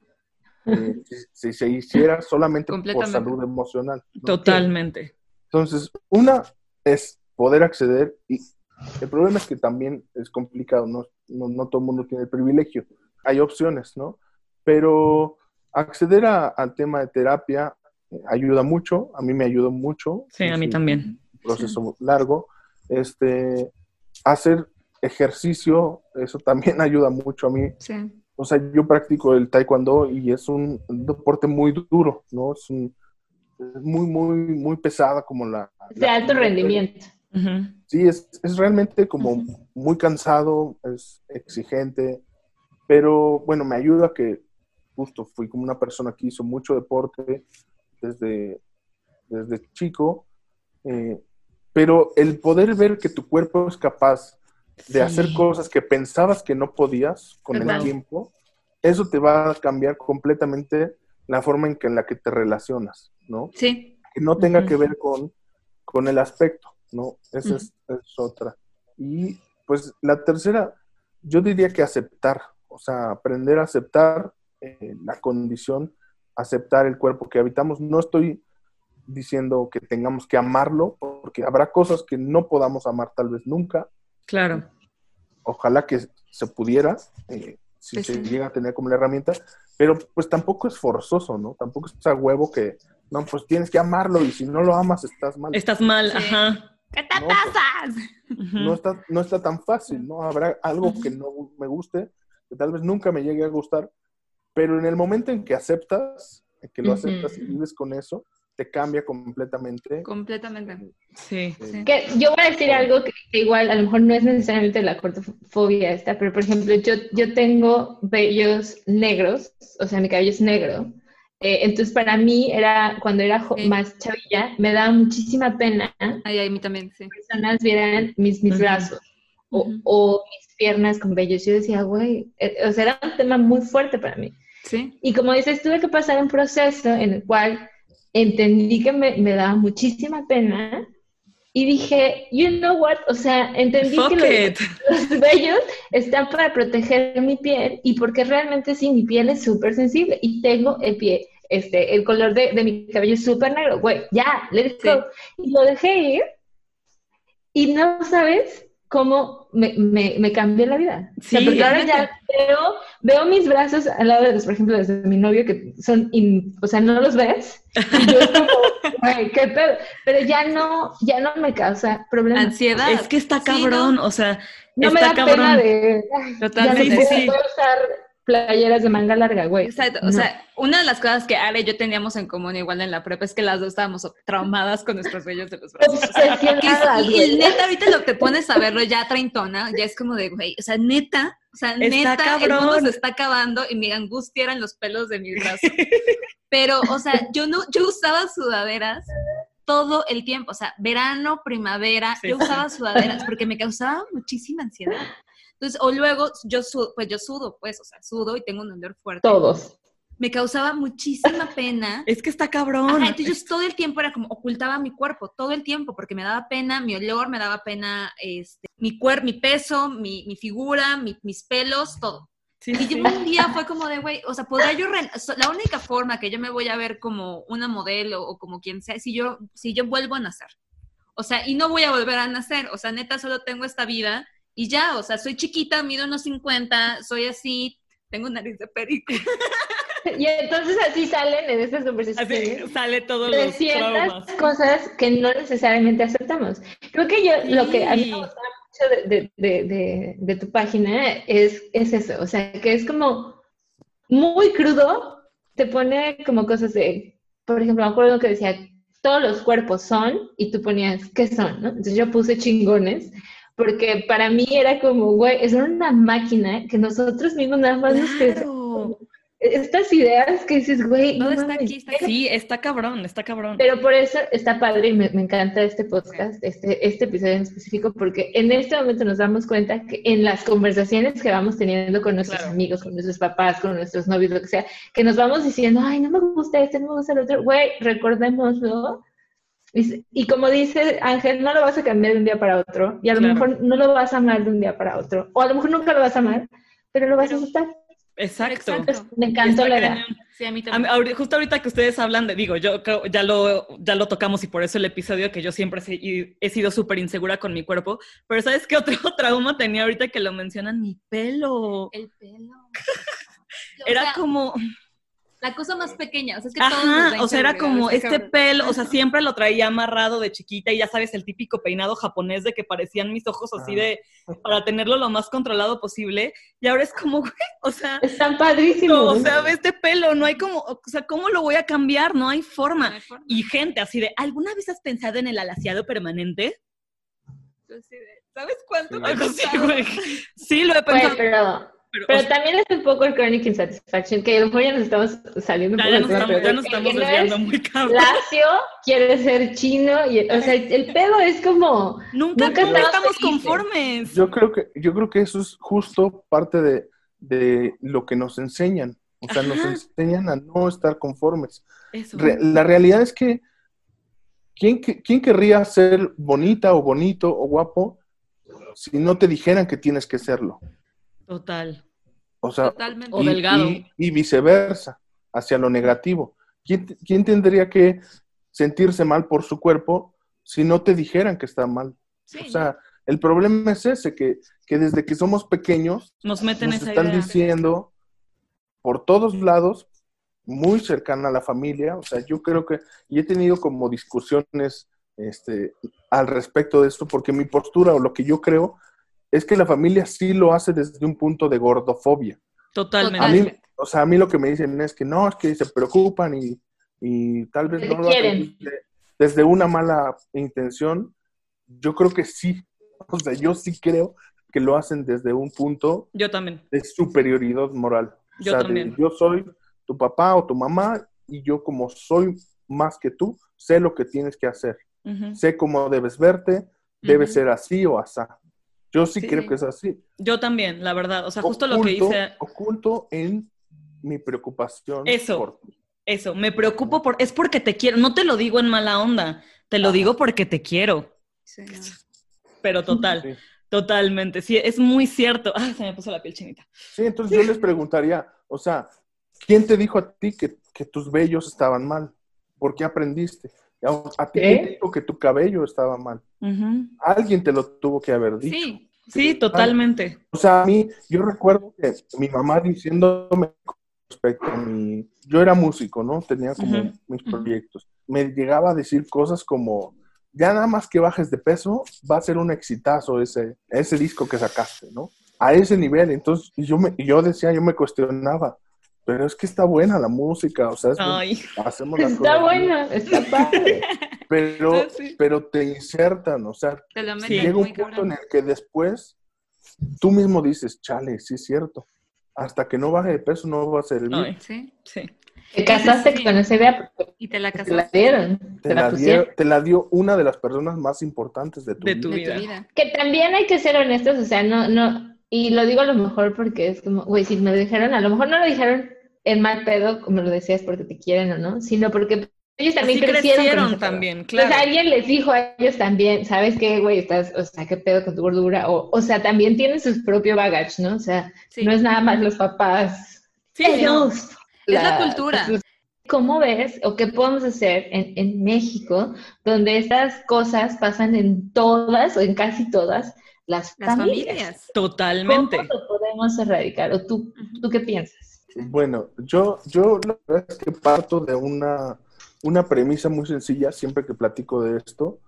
eh, si, se hiciera solamente por salud emocional. Totalmente. Entonces, una es poder acceder y el problema es que también es complicado, no, no, todo el mundo tiene el privilegio. Hay opciones, ¿no? Pero acceder al tema de terapia eh, ayuda mucho, a mí me ayuda mucho. Sí, a mí también. Un proceso largo. Este, hacer ejercicio, eso también ayuda mucho a mí. Sí. O sea, yo practico el taekwondo y es un, deporte muy duro, ¿no? Es, un, muy, muy, muy pesada como la... De alto rendimiento. Sí, es, realmente como muy cansado, es exigente, pero bueno, me ayuda que justo fui como una persona que hizo mucho deporte desde, desde chico, eh, pero el poder ver que tu cuerpo es capaz de hacer cosas que pensabas que no podías con el tiempo, eso te va a cambiar completamente la forma en, que, en la que te relacionas, ¿no? Sí. Que no tenga que ver con, con el aspecto. ¿No? Esa es, otra. Y pues la tercera, yo diría que aceptar, o sea, aprender a aceptar eh, la condición, aceptar el cuerpo que habitamos. No estoy diciendo que tengamos que amarlo, porque habrá cosas que no podamos amar tal vez nunca. Claro. Ojalá que se pudiera, eh, si se sí. llega a tener como la herramienta, pero pues tampoco es forzoso, ¿no? Tampoco es a huevo que, no, pues tienes que amarlo y si no lo amas estás mal. Estás mal, Sí. ajá. ¿Qué te No, pasas? Ujú. no está, no está tan fácil, ¿no? Habrá algo que no me guste, que tal vez nunca me llegue a gustar, pero en el momento en que aceptas, en que lo aceptas y vives con eso, te cambia completamente. Completamente. Sí. Sí. Que yo voy a decir algo que, que igual a lo mejor no es necesariamente la cortofobia esta, pero por ejemplo, yo, yo tengo vellos negros, o sea, mi cabello es negro. Eh, entonces, para mí era, cuando era Sí. más chavilla, me daba muchísima pena Ay, ay, a mí también, sí. personas vieran mis, mis brazos o, mis piernas con vellos. Yo decía, güey, eh, o sea, era un tema muy fuerte para mí. Sí. Y como dices, tuve que pasar un proceso en el cual entendí que me, me daba muchísima pena y dije, you know what, o sea, entendí Fuck que los, los vellos están para proteger mi piel y porque realmente sí, mi piel es súper sensible y tengo el pie, este, el color de, de mi cabello es súper negro, güey, ya, let it go. Y lo dejé ir y no sabes cómo me, me, me cambió la vida. O sea, Sí, porque ahora ya veo, veo mis brazos al lado de los, por ejemplo, de mi novio, que son, in- o sea, no los ves. Y yo como, güey, qué pedo. Pero ya no, ya no me causa problema. Ansiedad. Es que está Sí, cabrón, ¿no? o sea, No me está da cabrón. pena de, ay, Totalmente, ya no puedo, sí, sí. puedo usar playeras de manga larga, güey. Exacto. O No. sea, una de las cosas que Ale y yo teníamos en común igual en la prepa es que las dos estábamos traumadas con nuestros vellos de los brazos. Que obsesionadas, y, y neta, ahorita lo te pones a verlo ya treintona, ya es como de, güey, o sea, neta, o sea, neta, el mundo se está acabando y mi angustia eran los pelos de mis brazos. Pero, o sea, yo no, yo usaba sudaderas todo el tiempo, o sea, verano, primavera, Sí, yo sí. usaba sudaderas porque me causaba muchísima ansiedad. Entonces, o luego yo sudo, pues yo sudo, pues, o sea, sudo y tengo un dolor fuerte. Todos. Me causaba muchísima pena. Es que está cabrón. Ajá, entonces yo todo el tiempo era como ocultaba mi cuerpo, todo el tiempo, porque me daba pena mi olor, me daba pena este, mi cuerpo, mi peso, mi, mi figura, mi- mis pelos, todo. Sí, Y sí. un día fue como de, güey, o sea, podría yo, la única forma que yo me voy a ver como una modelo o como quien sea, si yo, si yo vuelvo a nacer. O sea, y no voy a volver a nacer, o sea, neta, solo tengo esta vida y ya, o sea, soy chiquita, mido unos 50, soy así, tengo nariz de perico. Y entonces así salen en estas conversaciones. Así sale todos los 300 traumas. cosas que no necesariamente aceptamos. Creo que yo lo que a mí Sí. me gusta mucho de, de- de- de- de tu página es, es eso, o sea, que es como muy crudo, te pone como cosas de, por ejemplo, me acuerdo que decía, todos los cuerpos son, y tú ponías, ¿qué son? ¿no? Entonces yo puse chingones, porque para mí era como, güey, es una máquina que nosotros mismos nada más nos. Claro. Estas ideas que dices, güey, no está aquí, está aquí. Sí, está cabrón, está cabrón. pero por eso está padre y me, me encanta este podcast, este, este episodio en específico, porque en este momento nos damos cuenta que en las conversaciones que vamos teniendo con nuestros Claro. amigos, con nuestros papás, con nuestros novios, lo que sea, que nos vamos diciendo, ay, no me gusta este, no me gusta el otro, güey, recordémoslo. Y, como dice Ángel, no lo vas a cambiar de un día para otro, y a lo Claro. mejor no lo vas a amar de un día para otro, o a lo mejor nunca lo vas a amar, pero lo vas a aceptar. Exacto. Exacto. Me encantó la edad. Sí, a mí A también. mí, justo ahorita que ustedes hablan de, digo, yo creo, ya lo, ya lo tocamos y por eso el episodio que yo siempre he, sido súper insegura con mi cuerpo, pero ¿sabes qué otro trauma tenía ahorita que lo mencionan? Mi pelo. El pelo. O Era sea, como, la cosa más pequeña, o sea, es que ajá, o sea, era como este cabrón. pelo, o sea, siempre lo traía amarrado de chiquita y ya sabes, el típico peinado japonés de que parecían mis ojos así Ah. de, para tenerlo lo más controlado posible, y ahora es como, güey, o sea, Están padrísimos. o sea, ve este pelo, no hay como, o sea, ¿cómo lo voy a cambiar? No hay forma. No hay forma. Y gente así de, ¿alguna vez has pensado en el alaciado permanente? Entonces, sí, ¿Sabes cuánto Sí. me güey. Sí, lo he pensado. pero pero, Pero o sea, también es un poco el chronic insatisfaction, que a lo mejor ya nos estamos saliendo un ya, poco ya nos estamos, ya nos el estamos que no desviando es muy cabrón. Lacio quiere ser chino, y, o sea, el pedo es como, Nunca, estamos conformes. Yo creo que, yo creo que eso es justo parte de, de lo que nos enseñan. O sea, nos enseñan a no estar conformes. Eso. Re- la realidad es que ¿quién, que- ¿quién querría ser bonita o bonito o guapo si no te dijeran que tienes que serlo? Total. O sea, Totalmente. O y, delgado. y- y viceversa, hacia lo negativo. ¿Quién, quién tendría que sentirse mal por su cuerpo si no te dijeran que está mal. o sea, el problema es ese, que, que desde que somos pequeños nos, meten nos están diciendo por todos lados, muy cercana a la familia, o sea, yo creo que, y he tenido como discusiones este, al respecto de esto, porque mi postura o lo que yo creo es que la familia sí lo hace desde un punto de gordofobia. Totalmente. o sea, a mí lo que me dicen es que no, es que se preocupan y, y tal vez no lo hacen desde una mala intención. Yo creo que sí, o sea, yo sí creo que lo hacen desde un punto yo también. de superioridad moral. Yo también. yo soy tu papá o tu mamá y yo como soy más que tú, sé lo que tienes que hacer. Sé cómo debes verte, debe ser así o asá. Yo sí, creo que es así. Yo también, la verdad. O sea, justo lo que hice. Oculto en mi preocupación. Eso. Eso, me preocupo por. Es porque te quiero. No te lo digo en mala onda. Te lo digo porque te quiero. Sí. Pero total. Totalmente. Sí, es muy cierto. Ah, se me puso la piel chinita. Sí, entonces yo les preguntaría, o sea, ¿quién te dijo a ti que, que tus vellos estaban mal? ¿Por qué aprendiste? A ti te dijo que tu cabello estaba mal. Alguien te lo tuvo que haber dicho. Sí, sí, totalmente. O sea, a mí, yo recuerdo que mi mamá diciéndome respecto a mi... Yo era músico, ¿no? Tenía como mis proyectos. Me llegaba a decir cosas como, ya nada más que bajes de peso, va a ser un exitazo ese, ese disco que sacaste, ¿no? A ese nivel. Entonces, yo, me, yo decía, yo me cuestionaba, pero es que está buena la música, o sea, hacemos las Está buena, está padre. Pero, pero te insertan, o sea, llega un punto en el que después tú mismo dices, chale, sí es cierto. Hasta que no baje de peso no va a ser bien. Sí, sí. Te casaste con ese idea y te la casaste. Te la dieron. Te, la, dio, te la dio una de las personas más importantes de tu, de tu vida. vida. Que también hay que ser honestos, o sea, no, no, y lo digo a lo mejor porque es como, güey, si me dijeron, a lo mejor no lo dijeron en mal pedo, como lo decías, porque te quieren o no, sino porque ellos también crecieron. también, claro. O sea, alguien les dijo a ellos también, ¿sabes qué, güey? Estás, o sea, ¿qué pedo con tu gordura? O, o sea, también tienen su propio baggage, ¿no? O sea, no es nada más los papás. Sí, ellos. es la cultura. ¿Cómo ves o qué podemos hacer en, en México donde estas cosas pasan en todas o en casi todas las, familias. Totalmente. ¿Cómo lo podemos erradicar? ¿O tú, tú qué piensas? Bueno, yo, yo la verdad es que parto de una, una premisa muy sencilla siempre que platico de esto,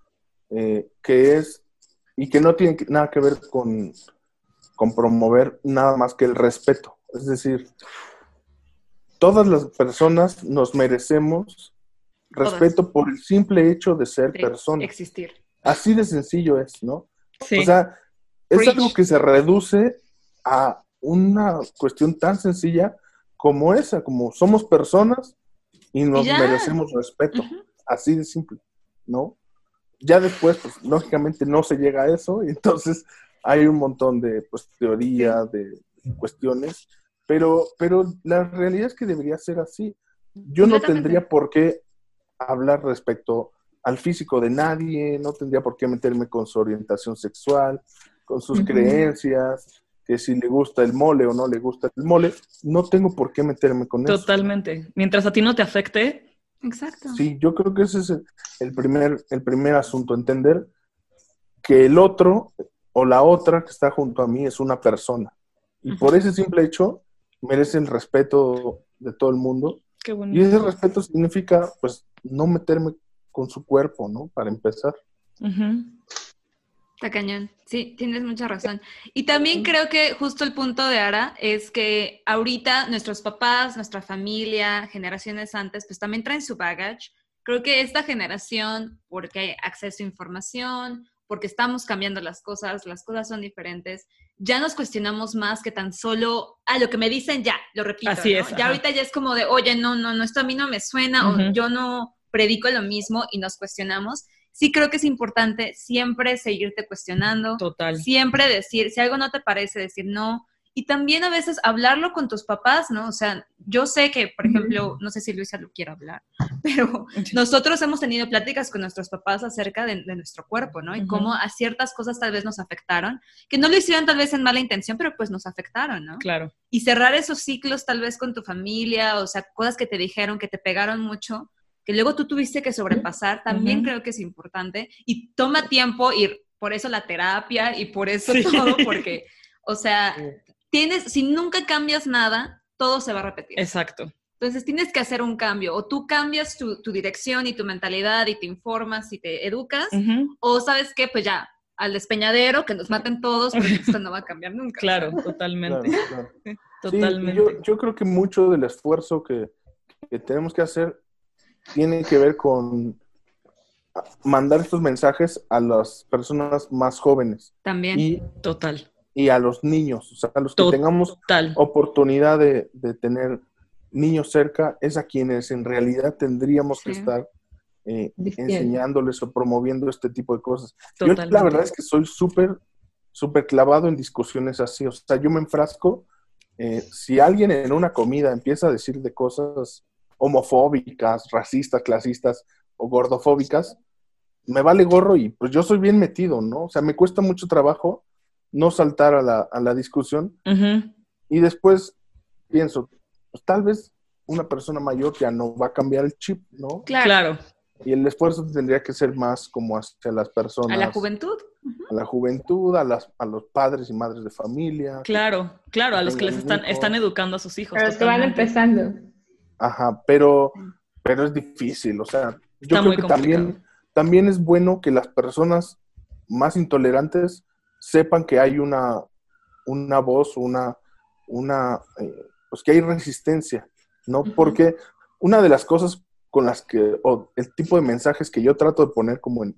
eh, que es, y que no tiene nada que ver con, con promover nada más que el respeto. Es decir, todas las personas nos merecemos respeto por el simple hecho de ser personas. Existir. Así de sencillo es, ¿no? Sí. O sea, es algo que se reduce a una cuestión tan sencilla como esa, como somos personas y nos merecemos respeto, así de simple, ¿no? Ya después, pues lógicamente no se llega a eso, y entonces hay un montón de pues, teoría, de cuestiones, pero, pero la realidad es que debería ser así. Yo no tendría por qué hablar respecto al físico de nadie, no tendría por qué meterme con su orientación sexual, con sus creencias, que si le gusta el mole o no le gusta el mole, no tengo por qué meterme con eso. Totalmente. Mientras a ti no te afecte. Exacto. Sí, yo creo que ese es el primer, el primer asunto, entender que el otro o la otra que está junto a mí es una persona. Y por ese simple hecho merece el respeto de todo el mundo. Qué y ese respeto significa, pues, no meterme con su cuerpo, ¿no? Para empezar. Está cañón. Sí, tienes mucha razón. Y también creo que justo el punto de Ara es que ahorita nuestros papás, nuestra familia, generaciones antes, pues también traen su baggage. Creo que esta generación, porque hay acceso a información, porque estamos cambiando las cosas, las cosas son diferentes, ya nos cuestionamos más que tan solo, ah, lo que me dicen ya, lo repito. Así es. Ya ahorita ya es como de, oye, no, no, no, esto a mí no me suena, o yo no predico lo mismo y nos cuestionamos sí creo que es importante siempre seguirte cuestionando. Total. Siempre decir, si algo no te parece, decir no. Y también a veces hablarlo con tus papás, ¿no? O sea, yo sé que, por ejemplo, no sé si Luisa lo quiere hablar, pero nosotros hemos tenido pláticas con nuestros papás acerca de, nuestro cuerpo, ¿no? Y cómo a ciertas cosas tal vez nos afectaron, que no lo hicieron tal vez en mala intención, pero pues nos afectaron, ¿no? Claro. Y cerrar esos ciclos tal vez con tu familia, o sea, cosas que te dijeron, que te pegaron mucho, que luego tú tuviste que sobrepasar, también creo que es importante y toma tiempo y por eso la terapia y por eso todo, porque, o sea, tienes, si nunca cambias nada, todo se va a repetir. Exacto. Entonces tienes que hacer un cambio, o tú cambias tu, dirección y tu mentalidad y te informas y te educas, o sabes qué, pues ya, al despeñadero, que nos maten todos, pero esto no va a cambiar nunca. Claro, totalmente. totalmente. yo, yo, creo que mucho del esfuerzo que, que tenemos que hacer tiene que ver con mandar estos mensajes a las personas más jóvenes. También. Y, Total. Y a los niños, o sea, a los que tengamos oportunidad de, tener niños cerca, es a quienes en realidad tendríamos que estar eh, enseñándoles o promoviendo este tipo de cosas. Yo la verdad es que soy súper, súper clavado en discusiones así. O sea, yo me enfrasco. Eh, si alguien en una comida empieza a decir de cosas homofóbicas, racistas, clasistas o gordofóbicas, me vale gorro y pues yo soy bien metido, ¿no? O sea, me cuesta mucho trabajo no saltar a la, a la discusión y después pienso, pues tal vez una persona mayor ya no va a cambiar el chip, ¿no? Claro. Y el esfuerzo tendría que ser más como hacia las personas. A la juventud. A la juventud, a, las, a los padres y madres de familia. Claro, claro, a los que les están, están educando a sus hijos. A los que van empezando. Ajá, pero, pero es difícil, o sea, yo creo que también, también es bueno que las personas más intolerantes sepan que hay una, una voz, una, una, eh, pues que hay resistencia, ¿no? Porque una de las cosas con las que, o el tipo de mensajes que yo trato de poner como en,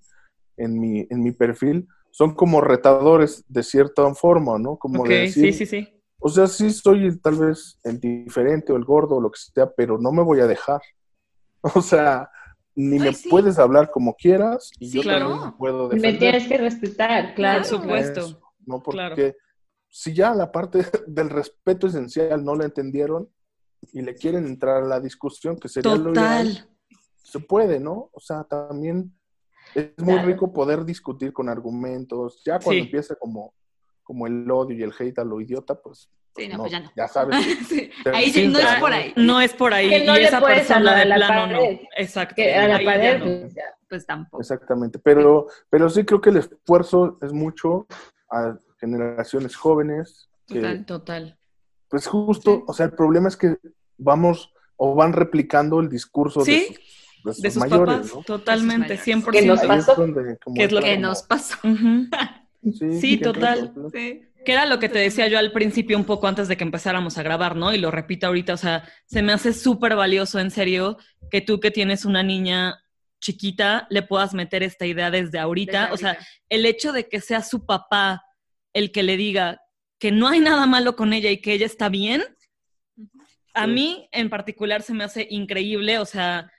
en, mi, en mi perfil, son como retadores de cierta forma, ¿no? Como sí, sí, sí. O sea, sí soy tal vez el diferente o el gordo o lo que sea, pero no me voy a dejar. O sea, ni me puedes hablar como quieras y yo también puedo defender. Me tienes que respetar, claro. Por supuesto. no, porque si ya la parte del respeto esencial no la entendieron y le quieren entrar a la discusión, que sería lo ideal, se puede, ¿no? O sea, también es muy rico poder discutir con argumentos. Ya cuando empieza como como el odio y el hate a lo idiota, pues. Sí, no, pues ya no. Ya sabes. Ahí sí, no es por ahí. No es por ahí. y esa persona de plano no. Exacto. Que a la pared, pues, pues, tampoco. Exactamente. Pero, pero sí creo que el esfuerzo es mucho a generaciones jóvenes. total, total. Pues justo, o sea, el problema es que vamos o van replicando el discurso de sus, de sus, mayores, papás. Totalmente, 100%. ¿Qué nos pasó? ¿Qué es lo que nos pasó? Sí, total. Que era lo que te decía yo al principio un poco antes de que empezáramos a grabar, ¿no? Y lo repito ahorita, o sea, se me hace súper valioso, en serio, que tú que tienes una niña chiquita le puedas meter esta idea desde ahorita. O sea, el hecho de que sea su papá el que le diga que no hay nada malo con ella y que ella está bien, a mí en particular se me hace increíble, o sea,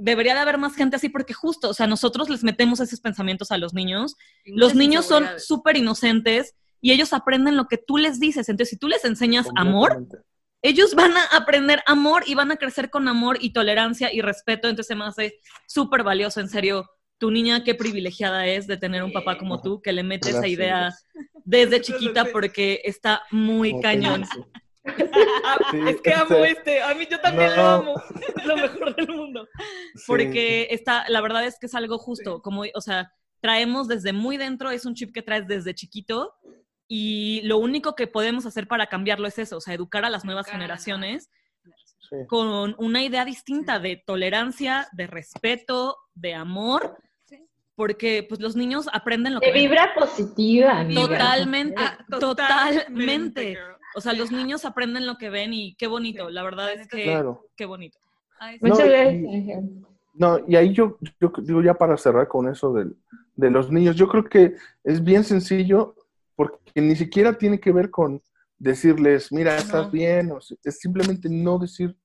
debería de haber más gente así porque justo, o sea, nosotros les metemos esos pensamientos a los niños. Los niños son súper inocentes y ellos aprenden lo que tú les dices. Entonces, si tú les enseñas amor, ellos van a aprender amor y van a crecer con amor y tolerancia y respeto. Entonces, se me hace súper valioso, en serio. Tu niña, qué privilegiada es de tener un papá como tú que le mete esa idea desde chiquita porque está muy cañón. es que amo este, a mí yo también lo amo, es lo mejor del mundo. Porque está, la verdad es que es algo justo, como, o sea, traemos desde muy dentro, es un chip que traes desde chiquito y lo único que podemos hacer para cambiarlo es eso, o sea, educar a las nuevas generaciones con una idea distinta de tolerancia, de respeto, de amor porque pues los niños aprenden lo que... De vibra positiva. Totalmente, ah, totalmente. O sea, los niños aprenden lo que ven y qué bonito, la verdad es que qué bonito. Muchas gracias. No, y ahí yo, yo, digo ya para cerrar con eso de, de los niños, yo creo que es bien sencillo porque ni siquiera tiene que ver con decirles, mira, estás bien, o es simplemente no decir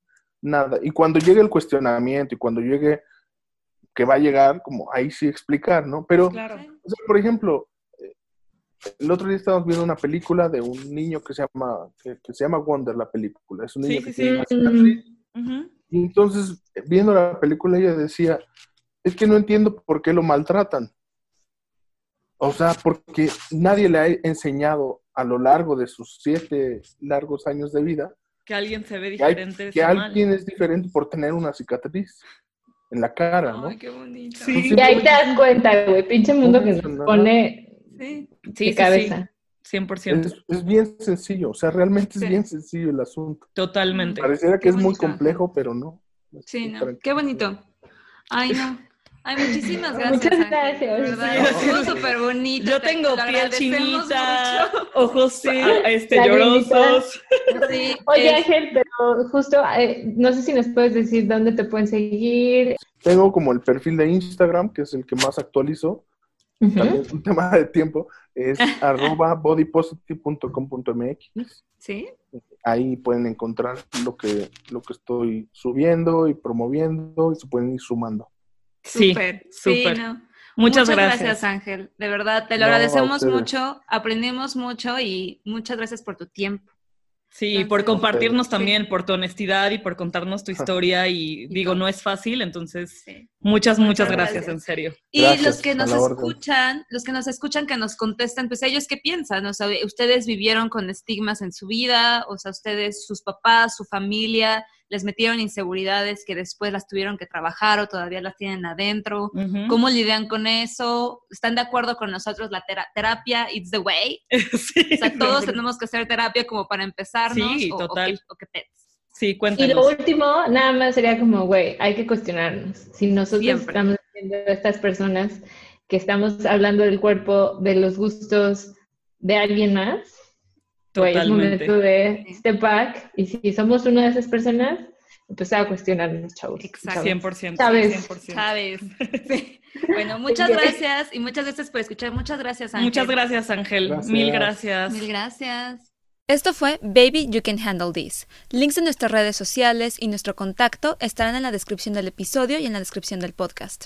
nada. Y cuando llegue el cuestionamiento y cuando llegue, que va a llegar, como ahí sí explicar, ¿no? Pero, por ejemplo, el otro día estábamos viendo una película de un niño que se llama, que, se llama Wonder, la película. Es un niño que tiene Y entonces, viendo la película, ella decía, es que no entiendo por qué lo maltratan. O sea, porque nadie le ha enseñado a lo largo de sus siete largos años de vida que alguien se ve diferente. Que, alguien es diferente por tener una cicatriz. en la cara, ¿no? Ay, qué bonito. Sí. Y ahí te das cuenta, güey, pinche mundo que nos pone Sí. Sí, de sí, sí, cabeza. 100%. Es, es bien sencillo, o sea, realmente Sí. es bien sencillo el asunto. Totalmente. Pareciera que Qué es muy complejo, pero no. Sí, no. Tranquilo. Qué bonito. Ay, no. Ay, muchísimas gracias. Muchas gracias. Sí, Estuvo sí. súper bonito. Yo te- tengo piel chinita, mucho. ojos ah, este, llorosos. Sí, Oye, es- Ángel, pero justo, eh, no sé si nos puedes decir dónde te pueden seguir. Tengo como el perfil de Instagram, que es el que más actualizo. Ujú. También es un tema de tiempo. Es arroba bodypositive.com.mx. sí. Ahí pueden encontrar lo que, lo que estoy subiendo y promoviendo y se pueden ir sumando. Sí, Súper. Sí, súper. no. Muchas, gracias. Ángel. De verdad, te lo No, agradecemos mucho, aprendimos mucho y muchas gracias por tu tiempo. Sí, por compartirnos sí. también, por tu honestidad y por contarnos tu historia. Y digo, todo. no es fácil, entonces Sí. muchas, muchas gracias, gracias. en serio. Y Gracias, los que nos orden. escuchan, los que nos escuchan, que nos contestan, pues ellos qué piensan, o sea, ustedes vivieron con estigmas en su vida, o sea, ustedes, sus papás, su familia, les metieron inseguridades que después las tuvieron que trabajar o todavía las tienen adentro. Ujú. ¿Cómo lidian con eso? ¿Están de acuerdo con nosotros? La tera- terapia, it's the way. Sí, O sea, todos no, tenemos que hacer terapia como para empezarnos. Sí, o, o total. qué- o qué pets. Sí, Y lo cuéntanos. último, nada más sería como, güey, hay que cuestionarnos. Si nosotros Siempre. estamos viendo a estas personas que estamos hablando del cuerpo, de los gustos de alguien más, güey, es Totalmente. momento de step back. Y si somos una de esas personas, empezar a cuestionarnos, chavos. Exacto. chavos. 100%. Sabes. 100%. ¿Sabes? Sí. Bueno, muchas gracias y muchas gracias por escuchar. Muchas gracias, Ángel. Muchas gracias, Ángel. Gracias. Mil gracias. Mil gracias. Esto fue Baby You Can Handle This. Links de nuestras redes sociales y nuestro contacto estarán en la descripción del episodio y en la descripción del podcast.